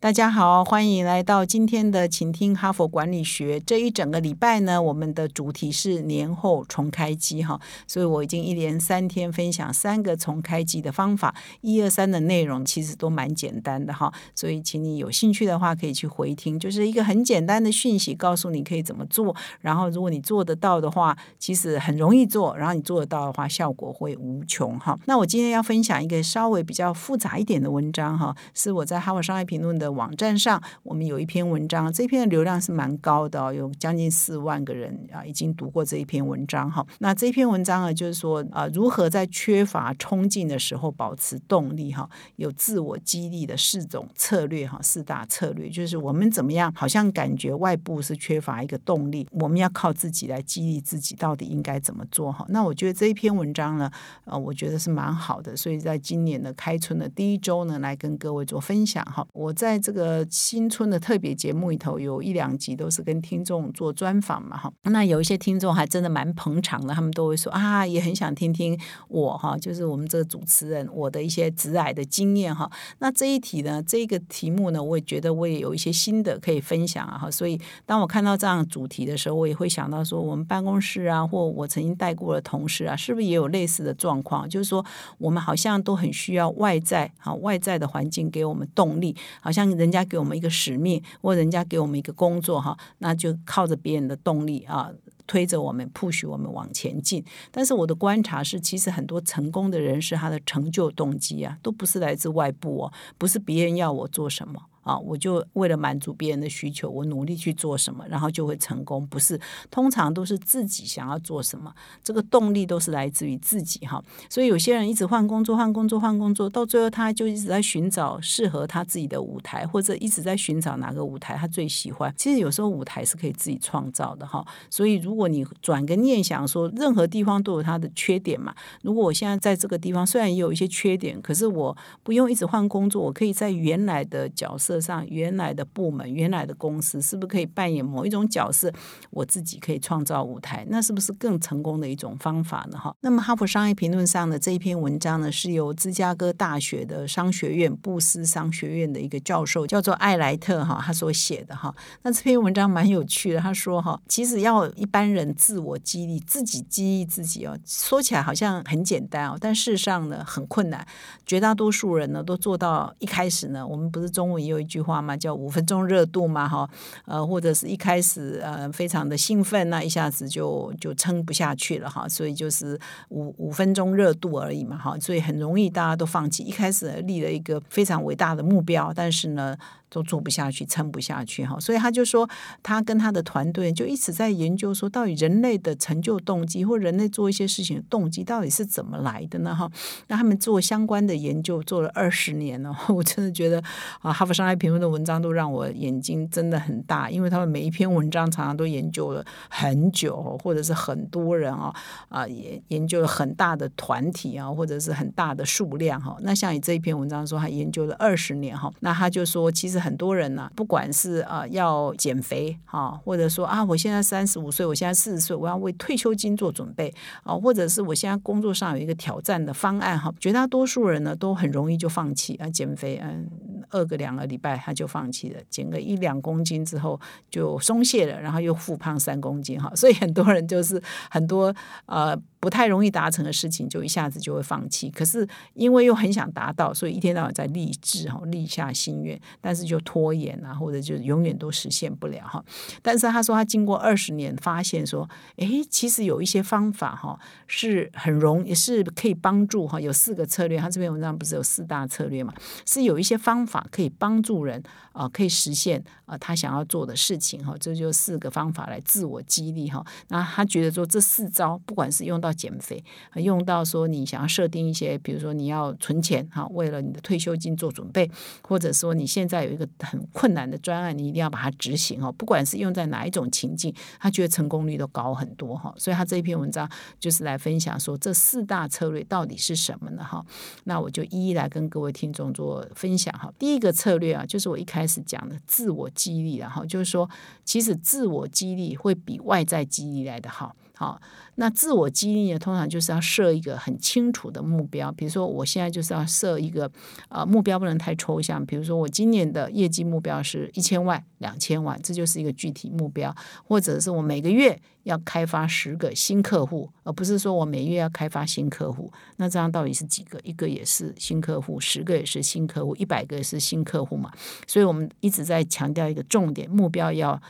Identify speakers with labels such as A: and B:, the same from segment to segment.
A: 大家好，欢迎来到今天的请听哈佛管理学。这一整个礼拜呢，我们的主题是年后重开机哈，所以我已经一连三天分享三个重开机的方法，一二三的内容其实都蛮简单的哈，所以请你有兴趣的话可以去回听，就是一个很简单的讯息，告诉你可以怎么做。然后如果你做得到的话，其实很容易做；然后你做得到的话，效果会无穷哈。那我今天要分享一个稍微比较复杂一点的文章哈，是我在哈佛商业评论的。网站上，我们有一篇文章，这篇的流量是蛮高的哦，有将近四万个人啊，已经读过这一篇文章哈。那这篇文章呢，就是说啊，如何在缺乏冲劲的时候保持动力哈，有自我激励的四种策略哈，四大策略，就是我们怎么样，好像感觉外部是缺乏一个动力，我们要靠自己来激励自己，到底应该怎么做哈？那我觉得这一篇文章呢，呃，我觉得是蛮好的，所以在今年的开春的第一周呢，来跟各位做分享哈。我在这个新春的特别节目里头，有一两集都是跟听众做专访嘛，哈。那有一些听众还真的蛮捧场的，他们都会说啊，也很想听听我哈，就是我们这个主持人我的一些直癌的经验哈。那这一题呢，这个题目呢，我也觉得我也有一些新的可以分享啊哈。所以当我看到这样主题的时候，我也会想到说，我们办公室啊，或我曾经带过的同事啊，是不是也有类似的状况？就是说，我们好像都很需要外在啊，外在的环境给我们动力，好像。人家给我们一个使命，或人家给我们一个工作，哈，那就靠着别人的动力啊，推着我们，push 我们往前进。但是我的观察是，其实很多成功的人士，他的成就动机啊，都不是来自外部哦，不是别人要我做什么。啊，我就为了满足别人的需求，我努力去做什么，然后就会成功。不是，通常都是自己想要做什么，这个动力都是来自于自己哈。所以有些人一直换工作、换工作、换工作，到最后他就一直在寻找适合他自己的舞台，或者一直在寻找哪个舞台他最喜欢。其实有时候舞台是可以自己创造的哈。所以如果你转个念想，说任何地方都有它的缺点嘛。如果我现在在这个地方虽然也有一些缺点，可是我不用一直换工作，我可以在原来的角色。上原来的部门、原来的公司，是不是可以扮演某一种角色？我自己可以创造舞台，那是不是更成功的一种方法呢？哈，那么哈佛商业评论上的这一篇文章呢，是由芝加哥大学的商学院布斯商学院的一个教授叫做艾莱特哈，他所写的哈。那这篇文章蛮有趣的，他说哈，其实要一般人自我激励，自己激励自己哦，说起来好像很简单哦，但事实上呢很困难。绝大多数人呢都做到一开始呢，我们不是中文也有。句话嘛，叫五分钟热度嘛，哈，呃，或者是一开始呃非常的兴奋，那一下子就就撑不下去了哈，所以就是五五分钟热度而已嘛，哈，所以很容易大家都放弃。一开始立了一个非常伟大的目标，但是呢。都做不下去，撑不下去哈，所以他就说，他跟他的团队就一直在研究说，到底人类的成就动机或人类做一些事情的动机到底是怎么来的呢？哈，那他们做相关的研究做了二十年了，我真的觉得啊，哈佛商业评论的文章都让我眼睛真的很大，因为他们每一篇文章常常都研究了很久，或者是很多人啊啊研研究了很大的团体啊，或者是很大的数量哈。那像你这一篇文章说，他研究了二十年哈，那他就说其实。很多人呢，不管是啊要减肥哈，或者说啊我现在三十五岁，我现在四十岁，我要为退休金做准备啊，或者是我现在工作上有一个挑战的方案哈，绝大多数人呢都很容易就放弃啊减肥，嗯，二个两个礼拜他就放弃了，减个一两公斤之后就松懈了，然后又复胖三公斤哈，所以很多人就是很多呃。不太容易达成的事情，就一下子就会放弃。可是因为又很想达到，所以一天到晚在立志哈，立下心愿，但是就拖延啊，或者就永远都实现不了哈。但是他说他经过二十年，发现说，哎，其实有一些方法哈，是很容也是可以帮助哈。有四个策略，他这篇文章不是有四大策略嘛？是有一些方法法可以帮助人啊，可以实现啊他想要做的事情哈。这就四个方法来自我激励哈。那他觉得说这四招，不管是用到要减肥，用到说你想要设定一些，比如说你要存钱哈，为了你的退休金做准备，或者说你现在有一个很困难的专案，你一定要把它执行哦。不管是用在哪一种情境，他觉得成功率都高很多哈。所以他这一篇文章就是来分享说这四大策略到底是什么呢哈？那我就一一来跟各位听众做分享哈。第一个策略啊，就是我一开始讲的自我激励，然后就是说，其实自我激励会比外在激励来的好。好，那自我激励呢，通常就是要设一个很清楚的目标，比如说我现在就是要设一个呃目标，不能太抽象。比如说我今年的业绩目标是一千万、两千万，这就是一个具体目标；或者是我每个月要开发十个新客户，而不是说我每月要开发新客户。那这样到底是几个？一个也是新客户，十个也是新客户，一百个也是新客户嘛？所以我们一直在强调一个重点，目标要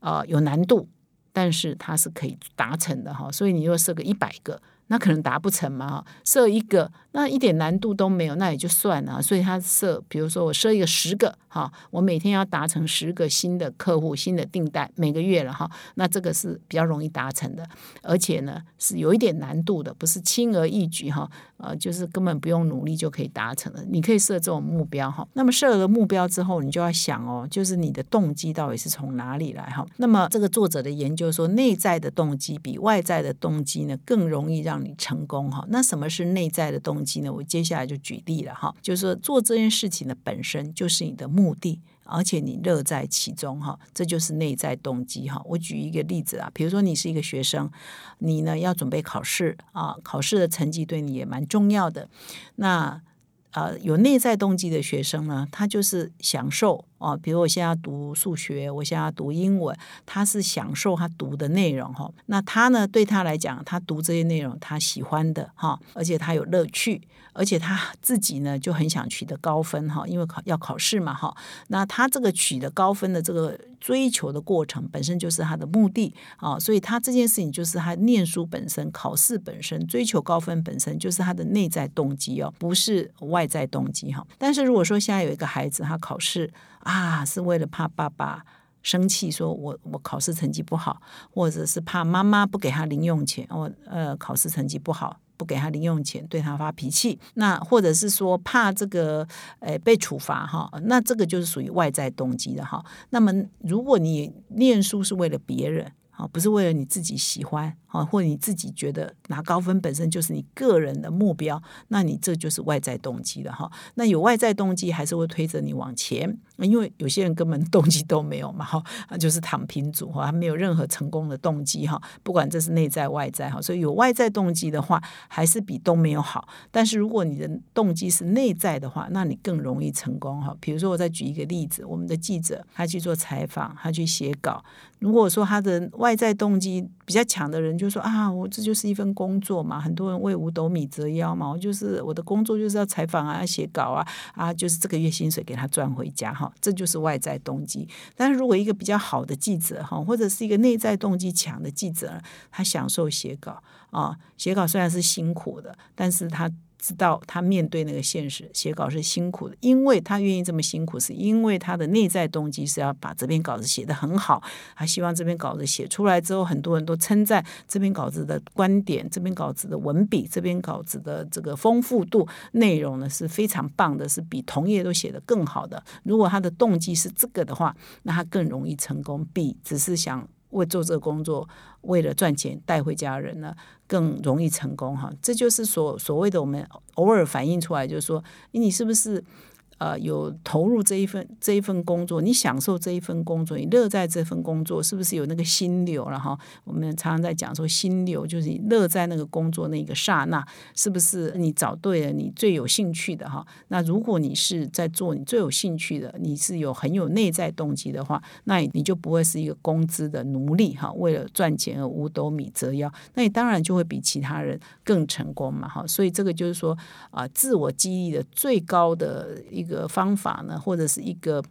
A: 呃有难度。但是它是可以达成的哈，所以你若设个一百个。那可能达不成嘛？设一个，那一点难度都没有，那也就算了。所以他设，比如说我设一个十个，哈，我每天要达成十个新的客户、新的订单，每个月了哈。那这个是比较容易达成的，而且呢是有一点难度的，不是轻而易举哈。呃，就是根本不用努力就可以达成的。你可以设这种目标哈。那么设了目标之后，你就要想哦，就是你的动机到底是从哪里来哈？那么这个作者的研究说，内在的动机比外在的动机呢更容易让让你成功哈，那什么是内在的动机呢？我接下来就举例了哈，就是说做这件事情的本身就是你的目的，而且你乐在其中哈，这就是内在动机哈。我举一个例子啊，比如说你是一个学生，你呢要准备考试啊，考试的成绩对你也蛮重要的，那。呃，有内在动机的学生呢，他就是享受哦，比如我现在要读数学，我现在要读英文，他是享受他读的内容哈。那他呢，对他来讲，他读这些内容他喜欢的哈，而且他有乐趣，而且他自己呢就很想取得高分哈，因为考要考试嘛哈。那他这个取得高分的这个。追求的过程本身就是他的目的啊，所以他这件事情就是他念书本身、考试本身、追求高分本身就是他的内在动机哦，不是外在动机哈。但是如果说现在有一个孩子，他考试啊是为了怕爸爸生气，说我我考试成绩不好，或者是怕妈妈不给他零用钱，我呃考试成绩不好。不给他零用钱，对他发脾气，那或者是说怕这个诶被处罚哈，那这个就是属于外在动机的哈。那么如果你念书是为了别人。啊，不是为了你自己喜欢啊，或者你自己觉得拿高分本身就是你个人的目标，那你这就是外在动机了哈。那有外在动机还是会推着你往前，因为有些人根本动机都没有嘛哈，就是躺平族哈，他没有任何成功的动机哈。不管这是内在外在哈，所以有外在动机的话，还是比都没有好。但是如果你的动机是内在的话，那你更容易成功哈。比如说我再举一个例子，我们的记者他去做采访，他去写稿。如果说他的外在动机比较强的人，就说啊，我这就是一份工作嘛，很多人为五斗米折腰嘛，我就是我的工作就是要采访啊，要写稿啊，啊，就是这个月薪水给他赚回家这就是外在动机。但是如果一个比较好的记者哈，或者是一个内在动机强的记者，他享受写稿啊，写稿虽然是辛苦的，但是他。知道他面对那个现实，写稿是辛苦的，因为他愿意这么辛苦，是因为他的内在动机是要把这篇稿子写得很好，他希望这篇稿子写出来之后，很多人都称赞这篇稿子的观点，这篇稿子的文笔，这篇稿子的这个丰富度，内容呢是非常棒的，是比同业都写得更好的。如果他的动机是这个的话，那他更容易成功，比只是想。为做这个工作，为了赚钱带回家人呢，更容易成功哈。这就是所所谓的我们偶尔反映出来，就是说，你是不是？呃，有投入这一份这一份工作，你享受这一份工作，你乐在这份工作，是不是有那个心流了哈？我们常常在讲说心流，就是你乐在那个工作那个刹那，是不是你找对了你最有兴趣的哈？那如果你是在做你最有兴趣的，你是有很有内在动机的话，那你就不会是一个工资的奴隶哈，为了赚钱而五斗米折腰，那你当然就会比其他人更成功嘛哈。所以这个就是说啊，自我激励的最高的一。个个方法呢，或者是一个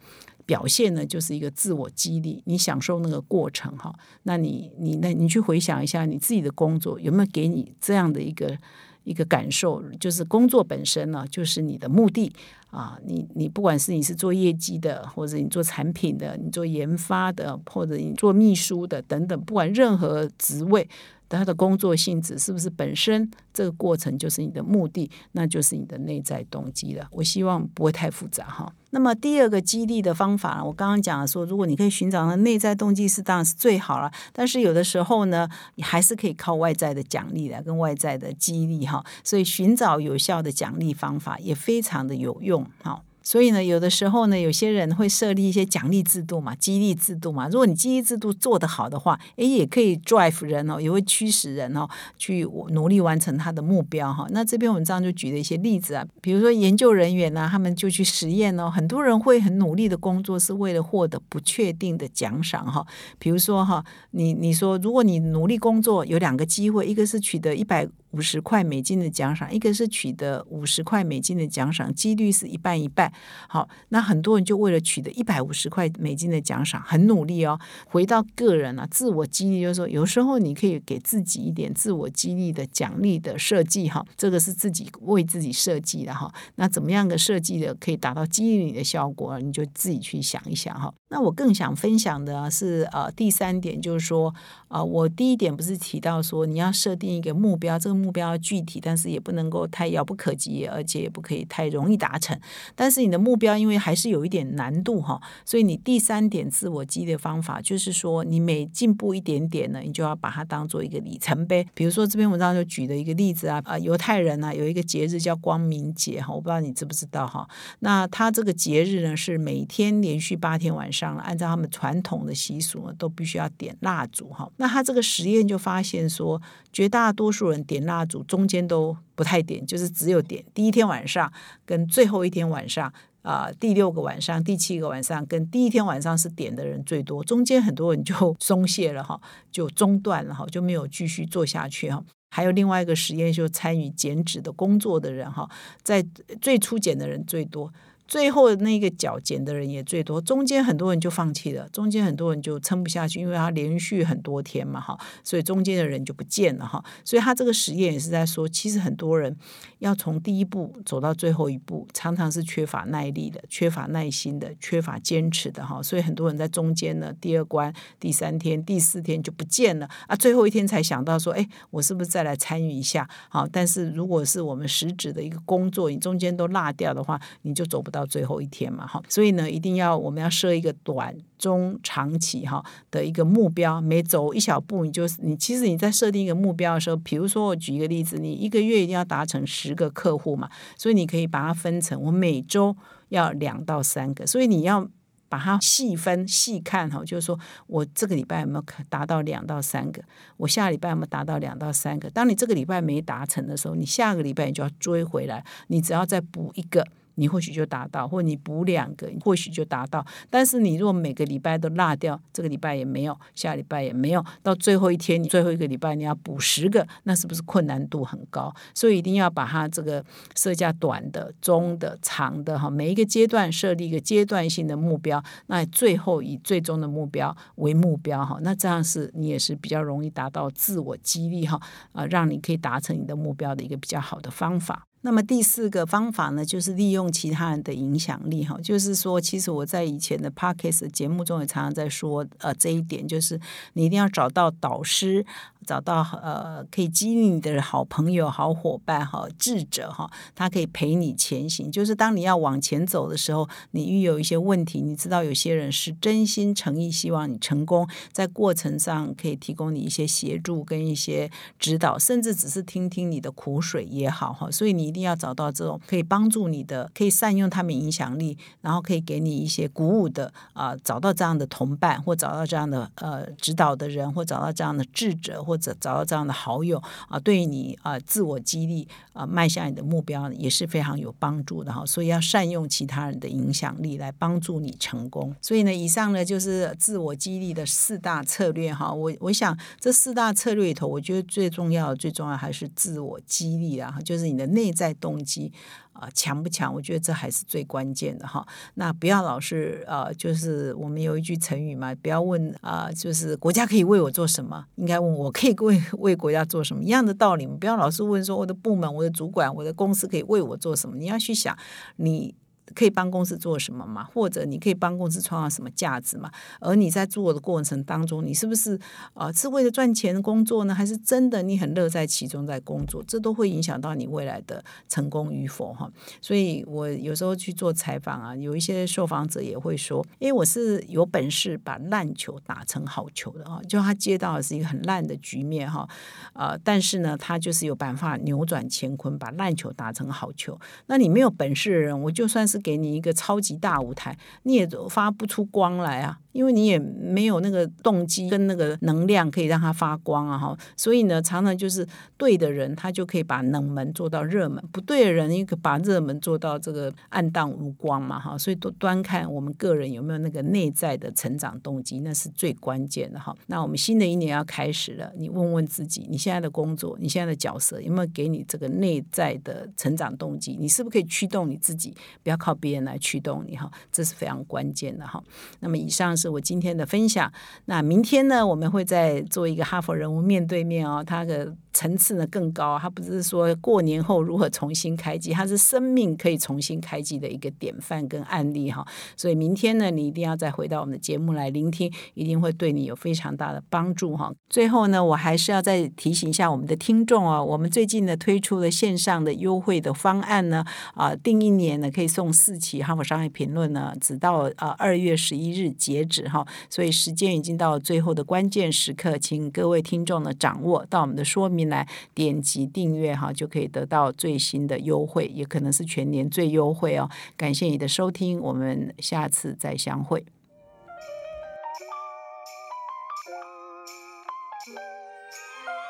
A: 表现呢，就是一个自我激励。你享受那个过程哈，那你你那你去回想一下，你自己的工作有没有给你这样的一个一个感受，就是工作本身呢，就是你的目的啊。你你不管是你是做业绩的，或者你做产品的，你做研发的，或者你做秘书的等等，不管任何职位。他的工作性质是不是本身这个过程就是你的目的，那就是你的内在动机了。我希望不会太复杂哈。那么第二个激励的方法，我刚刚讲了说，如果你可以寻找到内在动机是当然是最好了。但是有的时候呢，你还是可以靠外在的奖励来跟外在的激励哈。所以寻找有效的奖励方法也非常的有用哈。所以呢，有的时候呢，有些人会设立一些奖励制度嘛，激励制度嘛。如果你激励制度做得好的话，诶，也可以 drive 人哦，也会驱使人哦，去努力完成他的目标哈。那这篇文章就举了一些例子啊，比如说研究人员呢，他们就去实验哦，很多人会很努力的工作，是为了获得不确定的奖赏哈。比如说哈，你你说，如果你努力工作，有两个机会，一个是取得一百。五十块美金的奖赏，一个是取得五十块美金的奖赏，几率是一半一半。好，那很多人就为了取得一百五十块美金的奖赏，很努力哦。回到个人啊，自我激励就是说，有时候你可以给自己一点自我激励的奖励的设计哈，这个是自己为自己设计的哈。那怎么样的设计的可以达到激励你的效果，你就自己去想一想哈。那我更想分享的是呃第三点，就是说啊，我第一点不是提到说你要设定一个目标，这个。目标要具体，但是也不能够太遥不可及，而且也不可以太容易达成。但是你的目标因为还是有一点难度哈，所以你第三点自我激励的方法就是说，你每进步一点点呢，你就要把它当做一个里程碑。比如说这篇文章就举了一个例子啊，呃，犹太人呢有一个节日叫光明节哈，我不知道你知不知道哈。那他这个节日呢是每天连续八天晚上，按照他们传统的习俗呢，都必须要点蜡烛哈。那他这个实验就发现说，绝大多数人点蜡蜡烛中间都不太点，就是只有点第一天晚上跟最后一天晚上啊，第六个晚上、第七个晚上跟第一天晚上是点的人最多，中间很多人就松懈了哈，就中断了哈，就没有继续做下去哈。还有另外一个实验，就参与减脂的工作的人哈，在最初减的人最多。最后那个脚减的人也最多，中间很多人就放弃了，中间很多人就撑不下去，因为他连续很多天嘛，哈，所以中间的人就不见了，哈，所以他这个实验也是在说，其实很多人要从第一步走到最后一步，常常是缺乏耐力的，缺乏耐心的，缺乏坚持的，哈，所以很多人在中间呢，第二关、第三天、第四天就不见了，啊，最后一天才想到说，哎，我是不是再来参与一下？好，但是如果是我们实质的一个工作，你中间都落掉的话，你就走不。到最后一天嘛，哈，所以呢，一定要我们要设一个短、中、长期哈的一个目标。每走一小步，你就是你其实你在设定一个目标的时候，比如说我举一个例子，你一个月一定要达成十个客户嘛，所以你可以把它分成我每周要两到三个，所以你要把它细分细看哈，就是说我这个礼拜有没有达到两到三个，我下礼拜有没有达到两到三个？当你这个礼拜没达成的时候，你下个礼拜你就要追回来，你只要再补一个。你或许就达到，或你补两个，或许就达到。但是你如果每个礼拜都落掉，这个礼拜也没有，下礼拜也没有，到最后一天，你最后一个礼拜你要补十个，那是不是困难度很高？所以一定要把它这个设下短的、中的、长的哈，每一个阶段设立一个阶段性的目标，那最后以最终的目标为目标哈，那这样是你也是比较容易达到自我激励哈，啊，让你可以达成你的目标的一个比较好的方法。那么第四个方法呢，就是利用其他人的影响力哈，就是说，其实我在以前的 podcast 节目中也常常在说，呃，这一点就是你一定要找到导师。找到呃可以激励你的好朋友、好伙伴、好智者哈，他可以陪你前行。就是当你要往前走的时候，你遇有一些问题，你知道有些人是真心诚意希望你成功，在过程上可以提供你一些协助跟一些指导，甚至只是听听你的苦水也好哈。所以你一定要找到这种可以帮助你的、可以善用他们影响力，然后可以给你一些鼓舞的啊，找到这样的同伴，或找到这样的呃指导的人，或找到这样的智者或。或者找到这样的好友啊，对你啊自我激励啊，迈向你的目标也是非常有帮助的哈。所以要善用其他人的影响力来帮助你成功。所以呢，以上呢就是自我激励的四大策略哈。我我想这四大策略里头，我觉得最重要的、最重要还是自我激励啊，就是你的内在动机啊强不强？我觉得这还是最关键的哈。那不要老是呃，就是我们有一句成语嘛，不要问啊，就是国家可以为我做什么，应该问我可以为为国家做什么一样的道理。不要老是问说我的部门、我的主管、我的公司可以为我做什么，你要去想你。可以帮公司做什么嘛？或者你可以帮公司创造什么价值嘛？而你在做的过程当中，你是不是啊是为了赚钱工作呢？还是真的你很乐在其中在工作？这都会影响到你未来的成功与否哈。所以我有时候去做采访啊，有一些受访者也会说：“因为我是有本事把烂球打成好球的啊！”就他接到的是一个很烂的局面哈，呃，但是呢，他就是有办法扭转乾坤，把烂球打成好球。那你没有本事的人，我就算是。是给你一个超级大舞台，你也发不出光来啊。因为你也没有那个动机跟那个能量可以让它发光啊哈，所以呢，常常就是对的人，他就可以把冷门做到热门；不对的人，一个把热门做到这个暗淡无光嘛哈。所以都端看我们个人有没有那个内在的成长动机，那是最关键的哈。那我们新的一年要开始了，你问问自己，你现在的工作，你现在的角色有没有给你这个内在的成长动机？你是不是可以驱动你自己，不要靠别人来驱动你哈？这是非常关键的哈。那么以上。是我今天的分享。那明天呢，我们会再做一个哈佛人物面对面哦，他的。层次呢更高，它不是说过年后如何重新开机，它是生命可以重新开机的一个典范跟案例哈。所以明天呢，你一定要再回到我们的节目来聆听，一定会对你有非常大的帮助哈。最后呢，我还是要再提醒一下我们的听众哦，我们最近呢推出了线上的优惠的方案呢，啊，订一年呢可以送四期《哈佛商业评论》呢，直到呃二月十一日截止哈。所以时间已经到最后的关键时刻，请各位听众呢掌握到我们的说明。来点击订阅哈，就可以得到最新的优惠，也可能是全年最优惠哦。感谢你的收听，我们下次再相会。